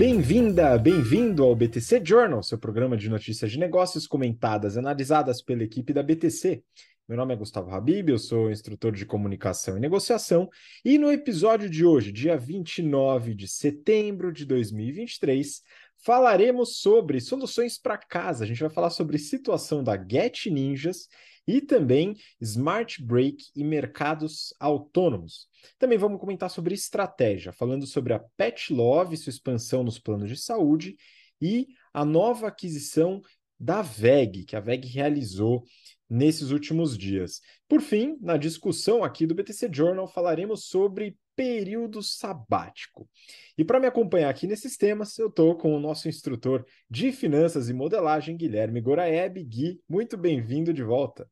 Bem-vinda, bem-vindo ao BTC Journal, seu programa de notícias de negócios comentadas e analisadas pela equipe da BTC. Meu nome é Gustavo Habib, eu sou instrutor de comunicação e negociação, e no episódio de hoje, dia 29 de setembro de 2023, falaremos sobre soluções para casa. A gente vai falar sobre situação da Get Ninjas e também Smart Break e mercados autônomos. Também vamos comentar sobre estratégia, falando sobre a Pet Love, sua expansão nos planos de saúde e a nova aquisição da VEG, que a VEG realizou nesses últimos dias. Por fim, na discussão aqui do BTC Journal, falaremos sobre período sabático. E para me acompanhar aqui nesses temas, eu estou com o nosso instrutor de finanças e modelagem, Guilherme Goraeb. Gui, muito bem-vindo de volta.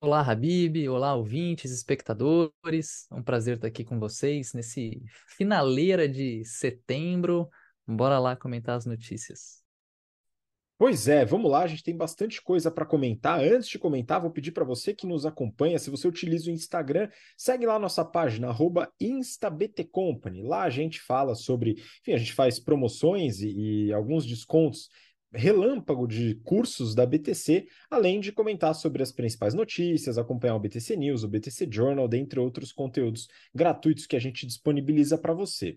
Olá, Habib, olá, ouvintes, espectadores. É um prazer estar aqui com vocês nesse finaleira de setembro. Bora lá comentar as notícias. Pois é, vamos lá, a gente tem bastante coisa para comentar. Antes de comentar, vou pedir para você que nos acompanha, se você utiliza o Instagram, segue lá a nossa página, instabtcompany. Lá a gente fala sobre, enfim, a gente faz promoções e, e alguns descontos relâmpago de cursos da BTC, além de comentar sobre as principais notícias, acompanhar o BTC News, o BTC Journal, dentre outros conteúdos gratuitos que a gente disponibiliza para você.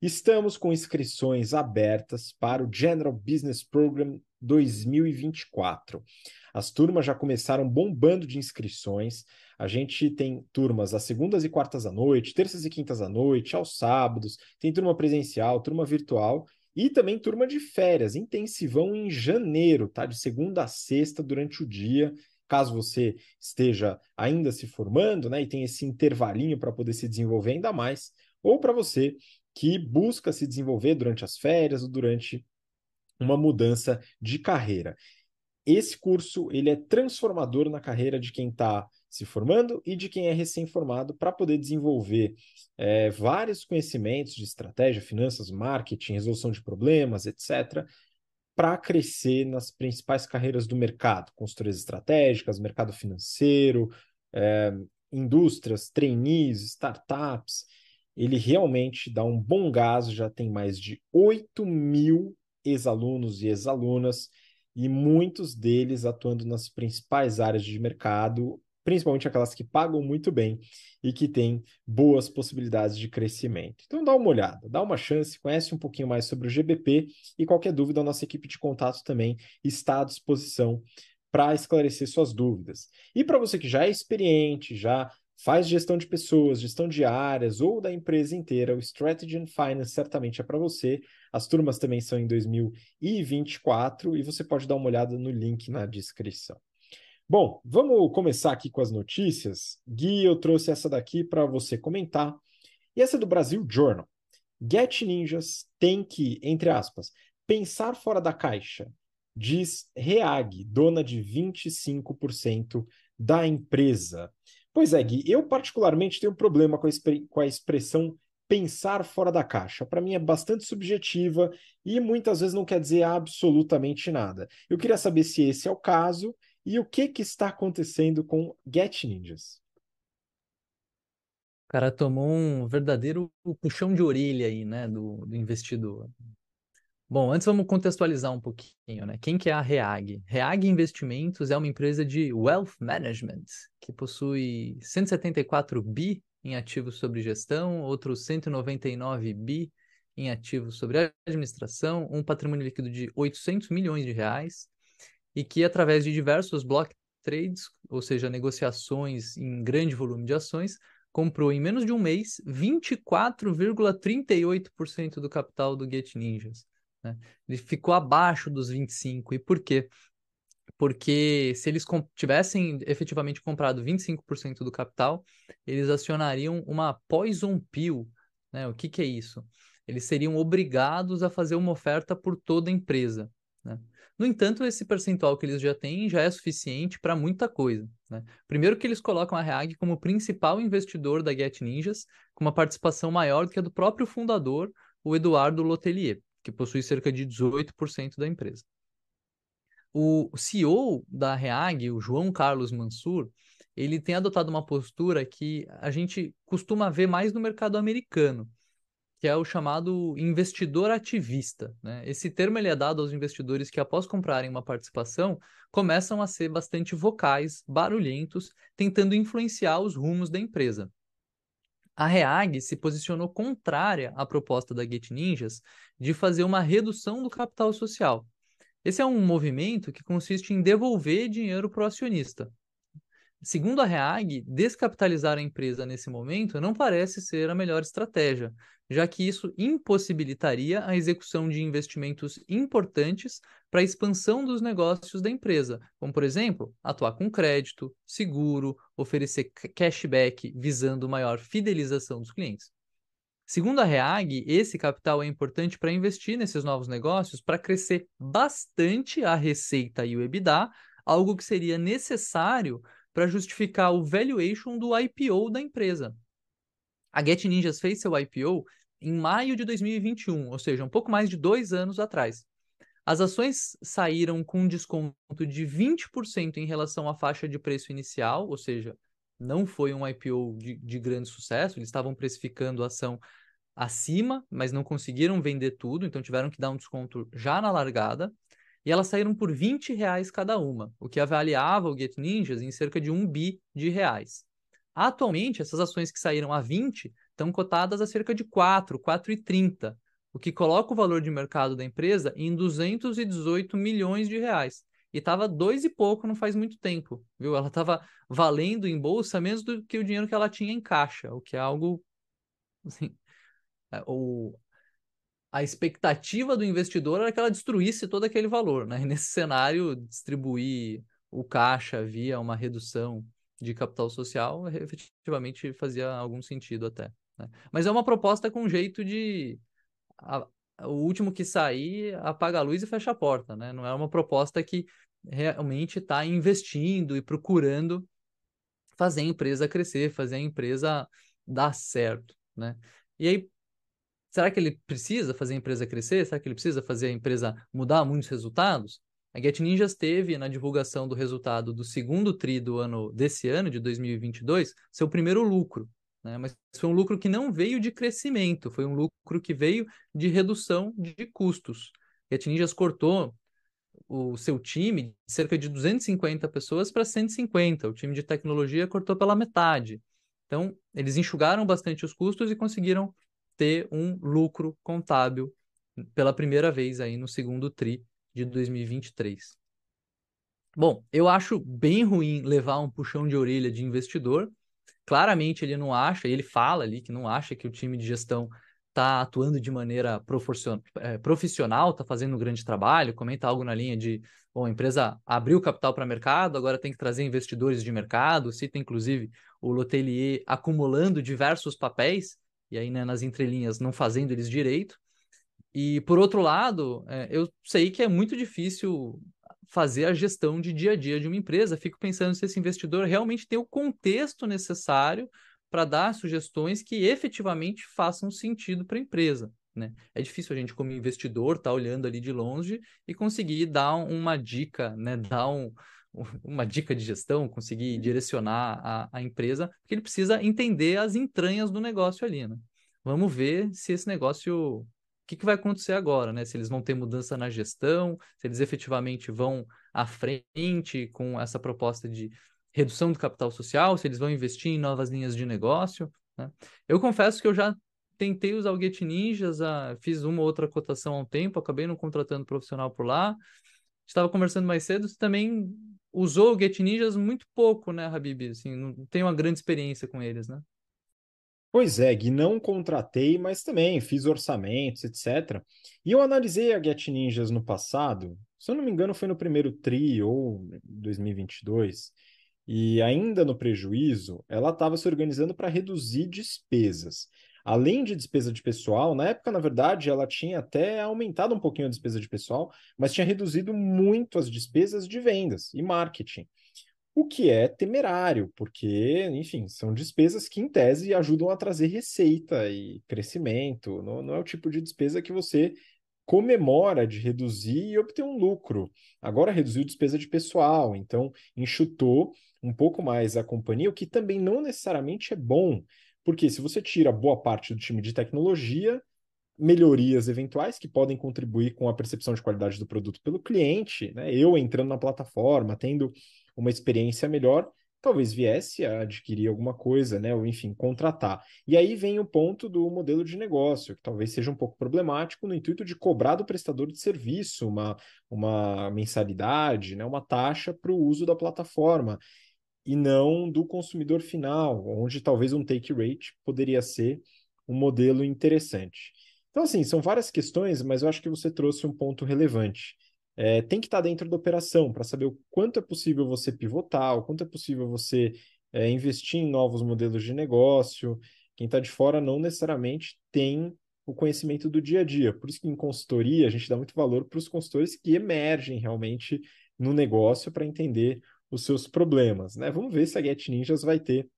Estamos com inscrições abertas para o General Business Program 2024. As turmas já começaram bombando de inscrições. A gente tem turmas às segundas e quartas à noite, terças e quintas à noite, aos sábados, tem turma presencial, turma virtual e também turma de férias, intensivão em janeiro, tá? De segunda a sexta durante o dia. Caso você esteja ainda se formando, né, e tem esse intervalinho para poder se desenvolver ainda mais, ou para você que busca se desenvolver durante as férias ou durante uma mudança de carreira. Esse curso ele é transformador na carreira de quem está se formando e de quem é recém-formado para poder desenvolver é, vários conhecimentos de estratégia, finanças, marketing, resolução de problemas, etc., para crescer nas principais carreiras do mercado, consultorias estratégicas, mercado financeiro, é, indústrias, trainees, startups ele realmente dá um bom gás, já tem mais de 8 mil ex-alunos e ex-alunas, e muitos deles atuando nas principais áreas de mercado, principalmente aquelas que pagam muito bem e que têm boas possibilidades de crescimento. Então dá uma olhada, dá uma chance, conhece um pouquinho mais sobre o GBP e qualquer dúvida, a nossa equipe de contato também está à disposição para esclarecer suas dúvidas. E para você que já é experiente, já faz gestão de pessoas, gestão de áreas ou da empresa inteira, o Strategy and Finance certamente é para você. As turmas também são em 2024 e você pode dar uma olhada no link na descrição. Bom, vamos começar aqui com as notícias. Gui, eu trouxe essa daqui para você comentar. E essa é do Brasil Journal. Get Ninjas tem que, entre aspas, pensar fora da caixa, diz Reag, dona de 25% da empresa. Pois é, Gui, eu particularmente tenho um problema com a, com a expressão pensar fora da caixa. Para mim é bastante subjetiva e muitas vezes não quer dizer absolutamente nada. Eu queria saber se esse é o caso e o que, que está acontecendo com Get Ninjas. O cara tomou um verdadeiro puxão de orelha aí, né, do, do investidor. Bom, antes vamos contextualizar um pouquinho, né? Quem que é a Reag? Reag Investimentos é uma empresa de wealth management que possui 174 bi em ativos sobre gestão, outros 199 bi em ativos sobre administração, um patrimônio líquido de 800 milhões de reais e que através de diversos block trades, ou seja, negociações em grande volume de ações, comprou em menos de um mês 24,38% do capital do Get Ninjas. Né? Ele ficou abaixo dos 25. E por quê? Porque se eles tivessem efetivamente comprado 25% do capital, eles acionariam uma poison pill. Né? O que, que é isso? Eles seriam obrigados a fazer uma oferta por toda a empresa. Né? No entanto, esse percentual que eles já têm já é suficiente para muita coisa. Né? Primeiro que eles colocam a Reag como principal investidor da Get Ninjas, com uma participação maior do que a do próprio fundador, o Eduardo Lotelier que possui cerca de 18% da empresa. O CEO da Reag, o João Carlos Mansur, ele tem adotado uma postura que a gente costuma ver mais no mercado americano, que é o chamado investidor ativista. Né? Esse termo ele é dado aos investidores que, após comprarem uma participação, começam a ser bastante vocais, barulhentos, tentando influenciar os rumos da empresa. A Reag se posicionou contrária à proposta da Get Ninjas de fazer uma redução do capital social. Esse é um movimento que consiste em devolver dinheiro para o acionista. Segundo a Reag, descapitalizar a empresa nesse momento não parece ser a melhor estratégia, já que isso impossibilitaria a execução de investimentos importantes para a expansão dos negócios da empresa, como, por exemplo, atuar com crédito, seguro, oferecer cashback visando maior fidelização dos clientes. Segundo a Reag, esse capital é importante para investir nesses novos negócios para crescer bastante a receita e o EBITDA, algo que seria necessário para justificar o valuation do IPO da empresa. A Get Ninjas fez seu IPO em maio de 2021, ou seja, um pouco mais de dois anos atrás. As ações saíram com um desconto de 20% em relação à faixa de preço inicial, ou seja, não foi um IPO de, de grande sucesso, eles estavam precificando a ação acima, mas não conseguiram vender tudo, então tiveram que dar um desconto já na largada e elas saíram por 20 reais cada uma, o que avaliava o Get Ninjas em cerca de 1 bi de reais. Atualmente, essas ações que saíram a 20 estão cotadas a cerca de 4, 4,30, o que coloca o valor de mercado da empresa em 218 milhões de reais. E estava dois e pouco não faz muito tempo, viu? Ela estava valendo em bolsa menos do que o dinheiro que ela tinha em caixa, o que é algo assim, é, a expectativa do investidor era que ela destruísse todo aquele valor, né? E nesse cenário, distribuir o caixa via uma redução de capital social efetivamente fazia algum sentido até. Né? Mas é uma proposta com jeito de a, o último que sair apaga a luz e fecha a porta, né? Não é uma proposta que realmente está investindo e procurando fazer a empresa crescer, fazer a empresa dar certo, né? E aí Será que ele precisa fazer a empresa crescer? Será que ele precisa fazer a empresa mudar muitos resultados? A Get Ninjas teve na divulgação do resultado do segundo tri do ano desse ano, de 2022, seu primeiro lucro. Né? Mas foi um lucro que não veio de crescimento, foi um lucro que veio de redução de custos. Get Ninjas cortou o seu time de cerca de 250 pessoas para 150. O time de tecnologia cortou pela metade. Então, eles enxugaram bastante os custos e conseguiram ter um lucro contábil pela primeira vez aí no segundo tri de 2023. Bom, eu acho bem ruim levar um puxão de orelha de investidor. Claramente ele não acha, ele fala ali que não acha que o time de gestão está atuando de maneira é, profissional, está fazendo um grande trabalho, comenta algo na linha de, bom, a empresa abriu capital para mercado, agora tem que trazer investidores de mercado, cita inclusive o Lotelier acumulando diversos papéis, e aí né, nas entrelinhas não fazendo eles direito. E por outro lado, é, eu sei que é muito difícil fazer a gestão de dia a dia de uma empresa. Fico pensando se esse investidor realmente tem o contexto necessário para dar sugestões que efetivamente façam sentido para a empresa. Né? É difícil a gente, como investidor, estar tá olhando ali de longe e conseguir dar uma dica, né? dar um, uma dica de gestão, conseguir direcionar a, a empresa, porque ele precisa entender as entranhas do negócio ali, né? Vamos ver se esse negócio. O que, que vai acontecer agora, né? Se eles vão ter mudança na gestão, se eles efetivamente vão à frente com essa proposta de redução do capital social, se eles vão investir em novas linhas de negócio. Né? Eu confesso que eu já tentei usar o Get Ninjas, a, fiz uma ou outra cotação há um tempo, acabei não contratando profissional por lá. Estava conversando mais cedo, você também usou o Get Ninjas muito pouco, né, Habib? Assim, não tem uma grande experiência com eles, né? Pois é, Gui, não contratei, mas também fiz orçamentos, etc. E eu analisei a Get Ninjas no passado, se eu não me engano foi no primeiro TRI ou 2022, e ainda no prejuízo, ela estava se organizando para reduzir despesas além de despesa de pessoal, na época, na verdade, ela tinha até aumentado um pouquinho a despesa de pessoal, mas tinha reduzido muito as despesas de vendas e marketing. O que é temerário, porque, enfim, são despesas que, em tese, ajudam a trazer receita e crescimento. Não, não é o tipo de despesa que você comemora de reduzir e obter um lucro. Agora reduziu despesa de pessoal, então enxutou um pouco mais a companhia, o que também não necessariamente é bom, porque se você tira boa parte do time de tecnologia, melhorias eventuais que podem contribuir com a percepção de qualidade do produto pelo cliente, né? Eu entrando na plataforma, tendo uma experiência melhor, talvez viesse a adquirir alguma coisa, né? Ou enfim, contratar. E aí vem o ponto do modelo de negócio, que talvez seja um pouco problemático no intuito de cobrar do prestador de serviço uma, uma mensalidade, né? Uma taxa para o uso da plataforma. E não do consumidor final, onde talvez um take rate poderia ser um modelo interessante. Então, assim, são várias questões, mas eu acho que você trouxe um ponto relevante. É, tem que estar dentro da operação para saber o quanto é possível você pivotar, o quanto é possível você é, investir em novos modelos de negócio. Quem está de fora não necessariamente tem o conhecimento do dia a dia. Por isso que em consultoria a gente dá muito valor para os consultores que emergem realmente no negócio para entender os seus problemas. Né? Vamos ver se a Get Ninjas vai ter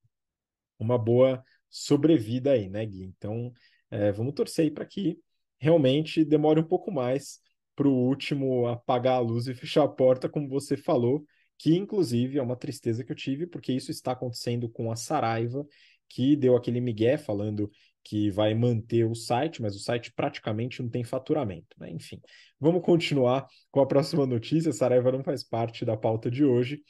uma boa sobrevida aí, né, Gui? Então, é, vamos torcer aí para que realmente demore um pouco mais para o último apagar a luz e fechar a porta, como você falou, que inclusive é uma tristeza que eu tive, porque isso está acontecendo com a Saraiva, que deu aquele migué falando que vai manter o site, mas o site praticamente não tem faturamento. Né? Enfim, vamos continuar com a próxima notícia. Saraiva não faz parte da pauta de hoje,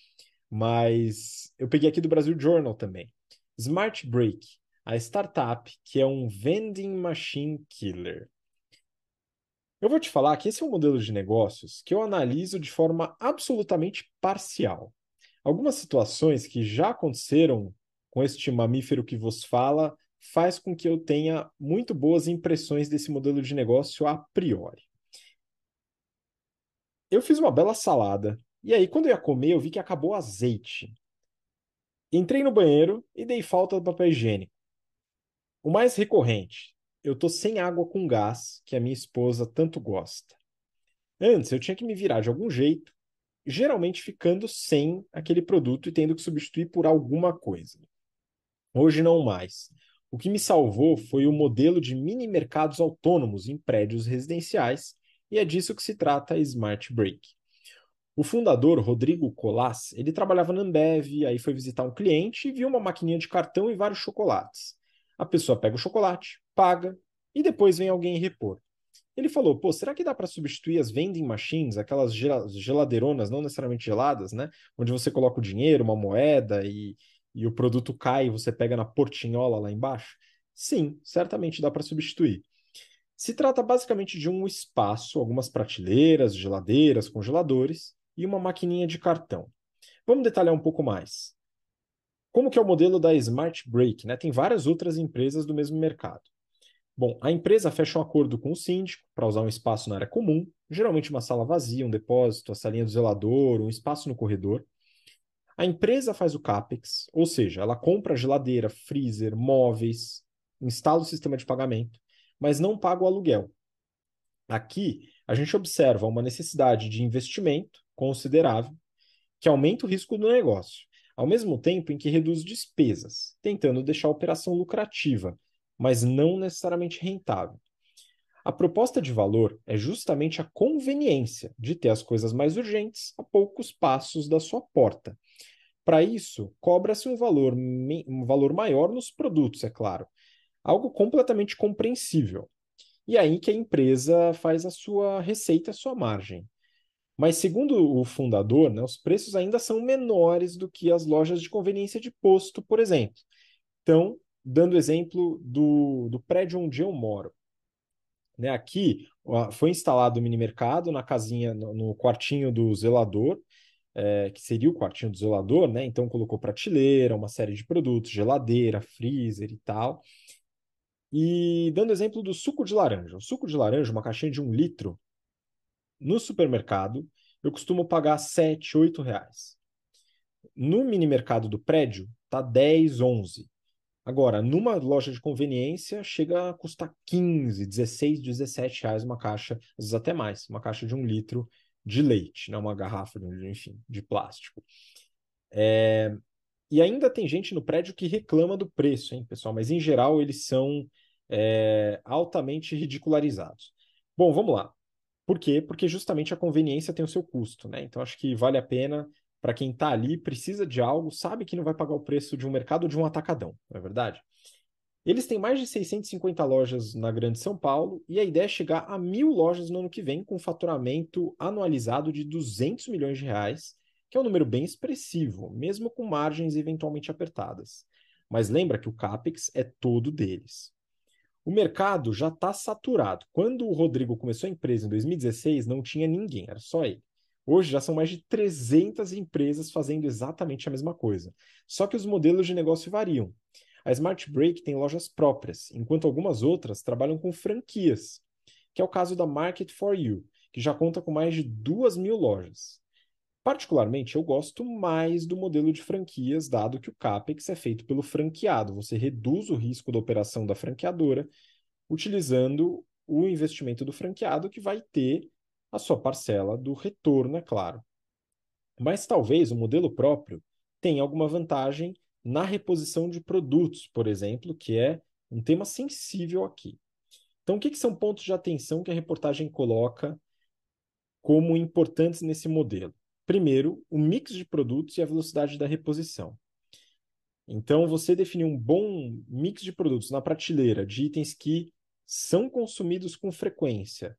mas eu peguei aqui do Brasil Journal também. Smart Break a startup, que é um vending machine killer. Eu vou te falar que esse é um modelo de negócios que eu analiso de forma absolutamente parcial. Algumas situações que já aconteceram com este mamífero que vos fala faz com que eu tenha muito boas impressões desse modelo de negócio a priori. Eu fiz uma bela salada e aí quando eu ia comer eu vi que acabou o azeite. Entrei no banheiro e dei falta do papel higiênico. O mais recorrente, eu tô sem água com gás, que a minha esposa tanto gosta. Antes eu tinha que me virar de algum jeito, geralmente ficando sem aquele produto e tendo que substituir por alguma coisa. Hoje não mais. O que me salvou foi o modelo de mini mercados autônomos em prédios residenciais, e é disso que se trata a Smart Break. O fundador, Rodrigo Colas, ele trabalhava na Ambev, aí foi visitar um cliente e viu uma maquininha de cartão e vários chocolates. A pessoa pega o chocolate, paga e depois vem alguém repor. Ele falou: pô, será que dá para substituir as vending machines, aquelas geladeironas não necessariamente geladas, né? Onde você coloca o dinheiro, uma moeda e, e o produto cai e você pega na portinhola lá embaixo? Sim, certamente dá para substituir. Se trata basicamente de um espaço, algumas prateleiras, geladeiras, congeladores e uma maquininha de cartão. Vamos detalhar um pouco mais. Como que é o modelo da Smart Break? Né? Tem várias outras empresas do mesmo mercado. Bom, a empresa fecha um acordo com o síndico para usar um espaço na área comum, geralmente uma sala vazia, um depósito, a salinha do zelador, um espaço no corredor. A empresa faz o CAPEX, ou seja, ela compra geladeira, freezer, móveis, instala o sistema de pagamento, mas não paga o aluguel. Aqui, a gente observa uma necessidade de investimento considerável que aumenta o risco do negócio ao mesmo tempo em que reduz despesas, tentando deixar a operação lucrativa, mas não necessariamente rentável. A proposta de valor é justamente a conveniência de ter as coisas mais urgentes a poucos passos da sua porta. Para isso, cobra-se um valor, um valor maior nos produtos, é claro. Algo completamente compreensível. E aí que a empresa faz a sua receita, a sua margem. Mas, segundo o fundador, né, os preços ainda são menores do que as lojas de conveniência de posto, por exemplo. Então, dando exemplo do, do prédio onde eu moro. Né, aqui foi instalado o mini mercado na casinha, no, no quartinho do zelador, é, que seria o quartinho do zelador, né? Então colocou prateleira, uma série de produtos, geladeira, freezer e tal. E dando exemplo do suco de laranja. O suco de laranja, uma caixinha de um litro, no supermercado, eu costumo pagar 7, 8 reais. No mini mercado do prédio, tá 10, 11. Agora, numa loja de conveniência, chega a custar 15, 16, 17 reais uma caixa, às vezes até mais, uma caixa de um litro de leite, né? uma garrafa, enfim, de plástico. É... E ainda tem gente no prédio que reclama do preço, hein, pessoal? Mas em geral eles são é, altamente ridicularizados. Bom, vamos lá. Por quê? Porque justamente a conveniência tem o seu custo, né? Então acho que vale a pena para quem está ali, precisa de algo, sabe que não vai pagar o preço de um mercado ou de um atacadão, não é verdade? Eles têm mais de 650 lojas na Grande São Paulo e a ideia é chegar a mil lojas no ano que vem, com faturamento anualizado de 200 milhões de reais, que é um número bem expressivo, mesmo com margens eventualmente apertadas. Mas lembra que o CAPEX é todo deles. O mercado já está saturado. Quando o Rodrigo começou a empresa em 2016, não tinha ninguém, era só ele. Hoje já são mais de 300 empresas fazendo exatamente a mesma coisa. Só que os modelos de negócio variam. A Smart Break tem lojas próprias, enquanto algumas outras trabalham com franquias, que é o caso da Market for You, que já conta com mais de 2 mil lojas. Particularmente, eu gosto mais do modelo de franquias, dado que o CAPEX é feito pelo franqueado. Você reduz o risco da operação da franqueadora utilizando o investimento do franqueado, que vai ter a sua parcela do retorno, é claro. Mas talvez o modelo próprio tenha alguma vantagem na reposição de produtos, por exemplo, que é um tema sensível aqui. Então, o que, que são pontos de atenção que a reportagem coloca como importantes nesse modelo? Primeiro, o mix de produtos e a velocidade da reposição. Então, você definir um bom mix de produtos na prateleira de itens que são consumidos com frequência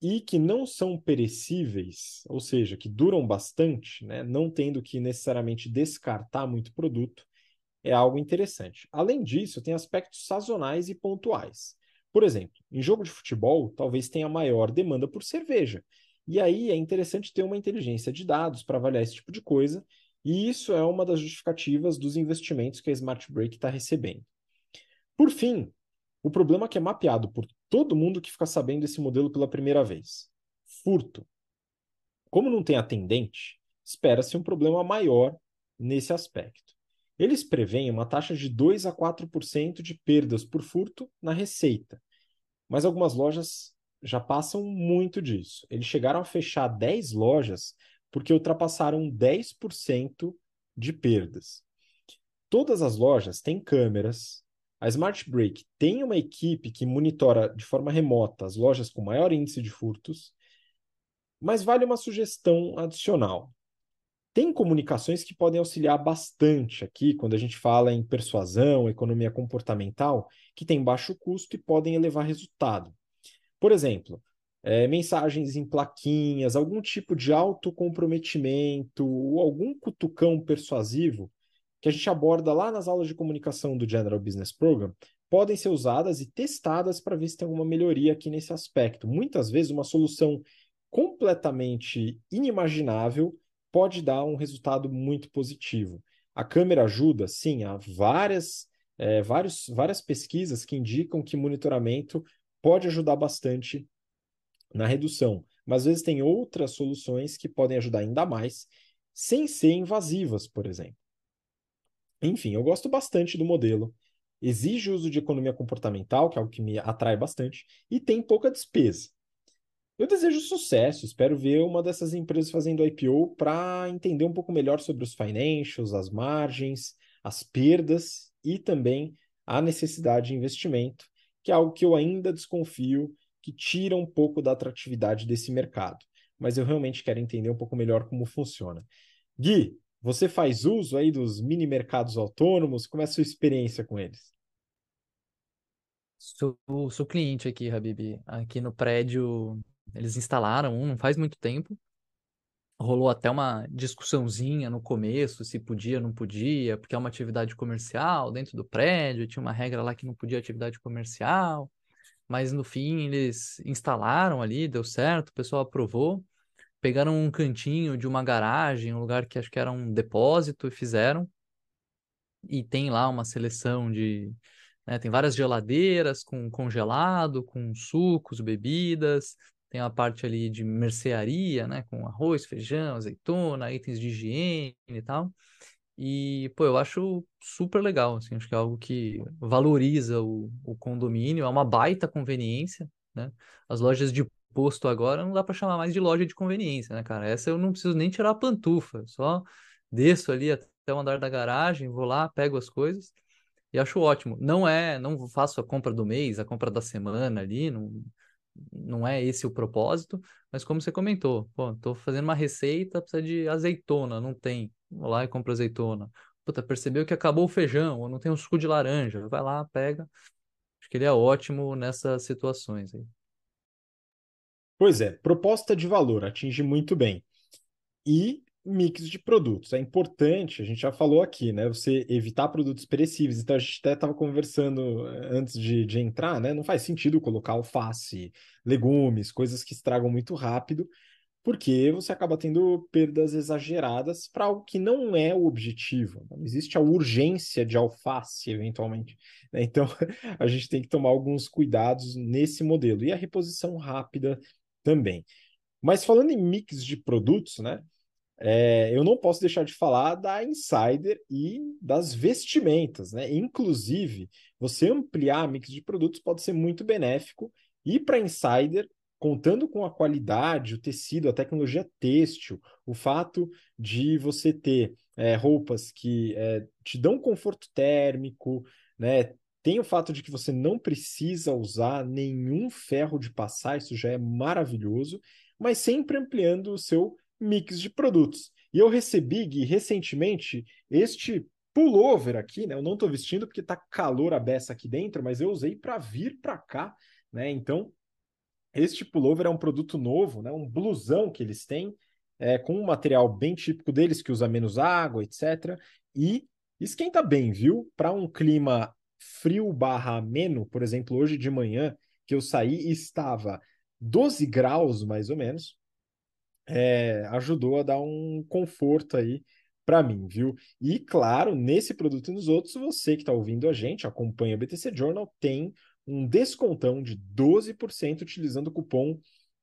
e que não são perecíveis, ou seja, que duram bastante, né, não tendo que necessariamente descartar muito produto, é algo interessante. Além disso, tem aspectos sazonais e pontuais. Por exemplo, em jogo de futebol, talvez tenha maior demanda por cerveja, e aí é interessante ter uma inteligência de dados para avaliar esse tipo de coisa, e isso é uma das justificativas dos investimentos que a Smart Break está recebendo. Por fim, o problema que é mapeado por todo mundo que fica sabendo desse modelo pela primeira vez: furto. Como não tem atendente, espera-se um problema maior nesse aspecto. Eles preveem uma taxa de 2 a 4% de perdas por furto na receita, mas algumas lojas já passam muito disso. Eles chegaram a fechar 10 lojas porque ultrapassaram 10% de perdas. Todas as lojas têm câmeras. A Smart Break tem uma equipe que monitora de forma remota as lojas com maior índice de furtos. Mas vale uma sugestão adicional. Tem comunicações que podem auxiliar bastante aqui quando a gente fala em persuasão, economia comportamental, que tem baixo custo e podem elevar resultado. Por exemplo, é, mensagens em plaquinhas, algum tipo de autocomprometimento ou algum cutucão persuasivo que a gente aborda lá nas aulas de comunicação do General Business Program, podem ser usadas e testadas para ver se tem alguma melhoria aqui nesse aspecto. Muitas vezes, uma solução completamente inimaginável pode dar um resultado muito positivo. A câmera ajuda, sim, há várias, é, vários, várias pesquisas que indicam que monitoramento pode ajudar bastante na redução. Mas às vezes tem outras soluções que podem ajudar ainda mais, sem ser invasivas, por exemplo. Enfim, eu gosto bastante do modelo. Exige uso de economia comportamental, que é algo que me atrai bastante, e tem pouca despesa. Eu desejo sucesso, espero ver uma dessas empresas fazendo IPO para entender um pouco melhor sobre os financials, as margens, as perdas e também a necessidade de investimento que é algo que eu ainda desconfio que tira um pouco da atratividade desse mercado. Mas eu realmente quero entender um pouco melhor como funciona. Gui, você faz uso aí dos mini mercados autônomos? Como é a sua experiência com eles? Sou, sou cliente aqui, Habib. Aqui no prédio, eles instalaram um, não faz muito tempo. Rolou até uma discussãozinha no começo, se podia não podia, porque é uma atividade comercial dentro do prédio, tinha uma regra lá que não podia atividade comercial, mas no fim eles instalaram ali, deu certo, o pessoal aprovou, pegaram um cantinho de uma garagem, um lugar que acho que era um depósito e fizeram, e tem lá uma seleção de. Né, tem várias geladeiras com congelado, com sucos, bebidas, tem a parte ali de mercearia, né, com arroz, feijão, azeitona, itens de higiene e tal. E, pô, eu acho super legal, assim, acho que é algo que valoriza o, o condomínio, é uma baita conveniência, né? As lojas de posto agora não dá para chamar mais de loja de conveniência, né, cara? Essa eu não preciso nem tirar a pantufa, só desço ali até o andar da garagem, vou lá, pego as coisas e acho ótimo. Não é, não faço a compra do mês, a compra da semana ali, não, não é esse o propósito, mas como você comentou, pô, tô fazendo uma receita, precisa de azeitona, não tem. Vou lá e compro azeitona. puta, percebeu que acabou o feijão, ou não tem um suco de laranja, vai lá, pega. Acho que ele é ótimo nessas situações aí. Pois é, proposta de valor, atinge muito bem. E mix de produtos. É importante, a gente já falou aqui, né? Você evitar produtos perecíveis. Então, a gente até estava conversando eh, antes de, de entrar, né? Não faz sentido colocar alface, legumes, coisas que estragam muito rápido, porque você acaba tendo perdas exageradas para algo que não é o objetivo. Não existe a urgência de alface, eventualmente. Né? Então, a gente tem que tomar alguns cuidados nesse modelo. E a reposição rápida também. Mas falando em mix de produtos, né? É, eu não posso deixar de falar da Insider e das vestimentas, né? Inclusive, você ampliar a mix de produtos pode ser muito benéfico. E para Insider, contando com a qualidade, o tecido, a tecnologia têxtil, o fato de você ter é, roupas que é, te dão conforto térmico, né? Tem o fato de que você não precisa usar nenhum ferro de passar, isso já é maravilhoso, mas sempre ampliando o seu mix de produtos. E eu recebi, Gui, recentemente este pullover aqui, né? Eu não estou vestindo porque está calor a beça aqui dentro, mas eu usei para vir para cá, né? Então, este pullover é um produto novo, né? Um blusão que eles têm, é, com um material bem típico deles, que usa menos água, etc. E esquenta bem, viu? Para um clima frio barra ameno, por exemplo, hoje de manhã, que eu saí estava 12 graus, mais ou menos, é, ajudou a dar um conforto aí para mim, viu? E claro, nesse produto e nos outros, você que está ouvindo a gente, acompanha o BTC Journal, tem um descontão de 12% utilizando o cupom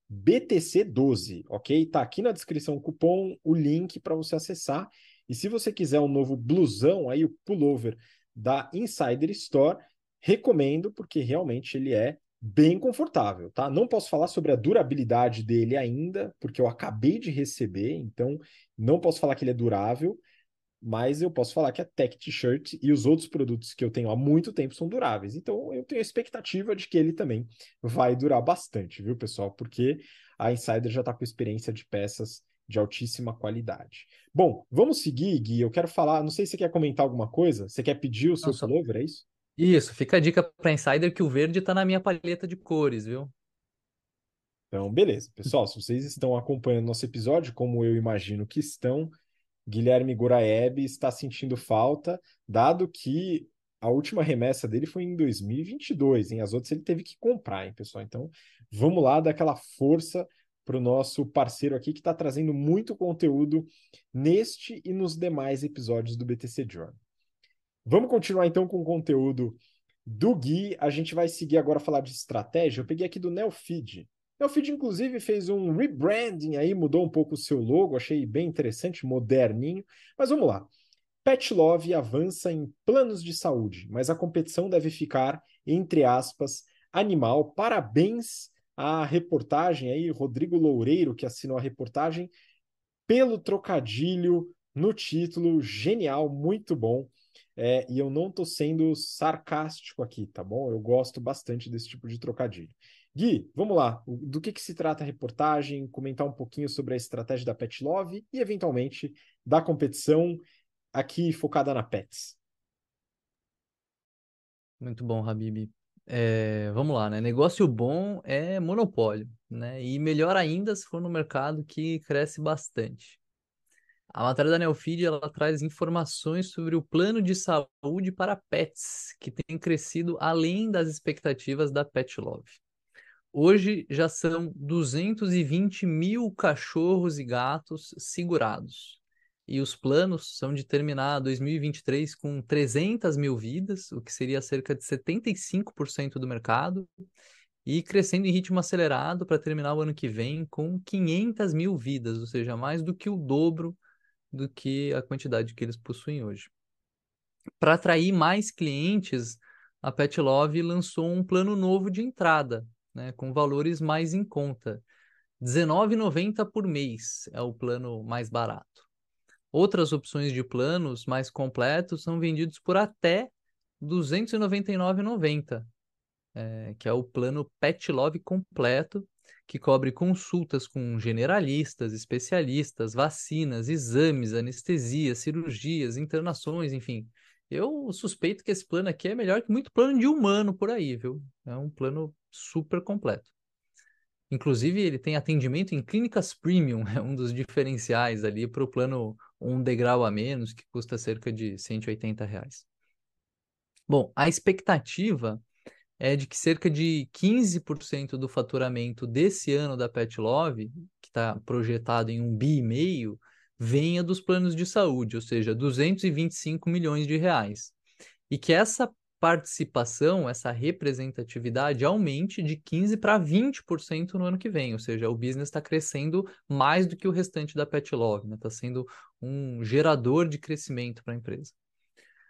BTC12, ok? Tá aqui na descrição o cupom, o link para você acessar. E se você quiser um novo blusão, aí o pullover da Insider Store, recomendo porque realmente ele é bem confortável, tá? Não posso falar sobre a durabilidade dele ainda, porque eu acabei de receber, então não posso falar que ele é durável, mas eu posso falar que a Tech T-shirt e os outros produtos que eu tenho há muito tempo são duráveis. Então eu tenho a expectativa de que ele também vai durar bastante, viu, pessoal? Porque a Insider já está com experiência de peças de altíssima qualidade. Bom, vamos seguir, Gui. Eu quero falar, não sei se você quer comentar alguma coisa. Você quer pedir o seu Nossa. pullover, é isso? Isso, fica a dica para Insider que o verde está na minha paleta de cores, viu? Então, beleza. Pessoal, se vocês estão acompanhando nosso episódio, como eu imagino que estão, Guilherme Goraeb está sentindo falta, dado que a última remessa dele foi em 2022, hein? As outras ele teve que comprar, hein, pessoal? Então, vamos lá dar aquela força para o nosso parceiro aqui que está trazendo muito conteúdo neste e nos demais episódios do BTC Journal. Vamos continuar então com o conteúdo do Gui. A gente vai seguir agora falar de estratégia. Eu peguei aqui do Neofeed. Neofeed, inclusive, fez um rebranding aí, mudou um pouco o seu logo, achei bem interessante, moderninho. Mas vamos lá. Pet Love avança em planos de saúde, mas a competição deve ficar, entre aspas, animal. Parabéns à reportagem aí, Rodrigo Loureiro, que assinou a reportagem, pelo trocadilho no título. Genial, muito bom. É, e eu não estou sendo sarcástico aqui, tá bom? Eu gosto bastante desse tipo de trocadilho. Gui, vamos lá. Do que, que se trata a reportagem? Comentar um pouquinho sobre a estratégia da Pet Love e, eventualmente, da competição aqui focada na Pets. Muito bom, Habib. É, vamos lá, né? Negócio bom é monopólio, né? E melhor ainda se for no mercado que cresce bastante. A matéria da Neofeed ela traz informações sobre o plano de saúde para pets, que tem crescido além das expectativas da Pet Love. Hoje já são 220 mil cachorros e gatos segurados. E os planos são de terminar 2023 com 300 mil vidas, o que seria cerca de 75% do mercado, e crescendo em ritmo acelerado para terminar o ano que vem com 500 mil vidas, ou seja, mais do que o dobro do que a quantidade que eles possuem hoje. Para atrair mais clientes, a Pet Love lançou um plano novo de entrada, né, com valores mais em conta. R$19,90 por mês é o plano mais barato. Outras opções de planos mais completos são vendidos por até R$ 299,90, é, que é o plano Pet Love completo, que cobre consultas com generalistas, especialistas, vacinas, exames, anestesia, cirurgias, internações, enfim. Eu suspeito que esse plano aqui é melhor que muito plano de humano por aí, viu? É um plano super completo. Inclusive, ele tem atendimento em clínicas premium, é um dos diferenciais ali para o plano um degrau a menos, que custa cerca de 180 reais. Bom, a expectativa é de que cerca de 15% do faturamento desse ano da Pet Love, que está projetado em um bi e meio, venha dos planos de saúde, ou seja, 225 milhões de reais. E que essa participação, essa representatividade aumente de 15% para 20% no ano que vem, ou seja, o business está crescendo mais do que o restante da Pet Love, está né? Tá sendo um gerador de crescimento para a empresa.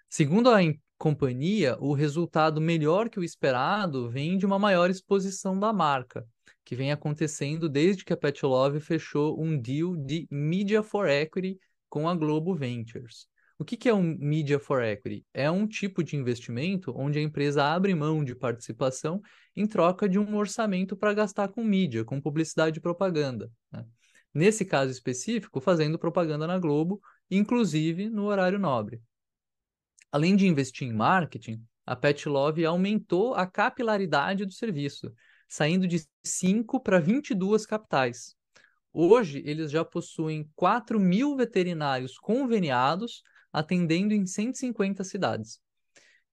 Segundo a companhia, o resultado melhor que o esperado vem de uma maior exposição da marca, que vem acontecendo desde que a Pet Love fechou um deal de Media for Equity com a Globo Ventures. O que, é um Media for Equity? É um tipo de investimento onde a empresa abre mão de participação em troca de um orçamento para gastar com mídia, com publicidade e propaganda. Né? Nesse caso específico, fazendo propaganda na Globo, inclusive no horário nobre. Além de investir em marketing, a Pet Love aumentou a capilaridade do serviço, saindo de 5 para 22 capitais. Hoje, eles já possuem 4 mil veterinários conveniados atendendo em 150 cidades.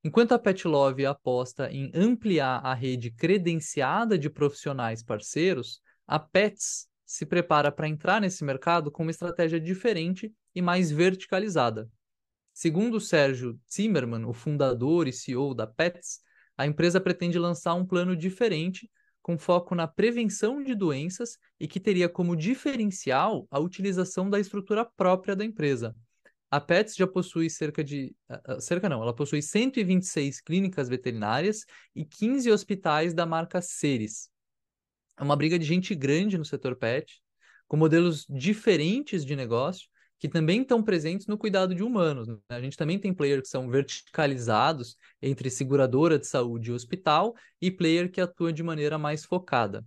Enquanto a Petlove aposta em ampliar a rede credenciada de profissionais parceiros, a Pets se prepara para entrar nesse mercado com uma estratégia diferente e mais verticalizada. Segundo Sérgio Zimmermann, o fundador e CEO da Pets, a empresa pretende lançar um plano diferente com foco na prevenção de doenças e que teria como diferencial a utilização da estrutura própria da empresa, a Pets já possui cerca de. Cerca não, ela possui 126 clínicas veterinárias e 15 hospitais da marca Ceres. É uma briga de gente grande no setor pet, com modelos diferentes de negócio, que também estão presentes no cuidado de humanos. Né? A gente também tem players que são verticalizados entre seguradora de saúde e hospital, e player que atua de maneira mais focada.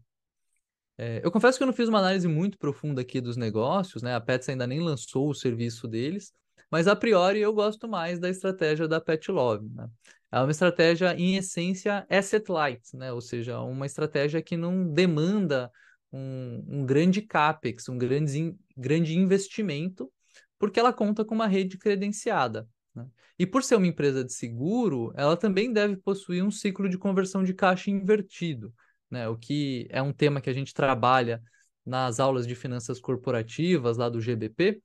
É, eu confesso que eu não fiz uma análise muito profunda aqui dos negócios, né? A Pets ainda nem lançou o serviço deles, mas a priori eu gosto mais da estratégia da Pet Love. Né? É uma estratégia, em essência, asset light, né? ou seja, uma estratégia que não demanda um, um grande capex, um grande, grande investimento, porque ela conta com uma rede credenciada. Né? E por ser uma empresa de seguro, ela também deve possuir um ciclo de conversão de caixa invertido, né? o que é um tema que a gente trabalha nas aulas de finanças corporativas lá do GBP,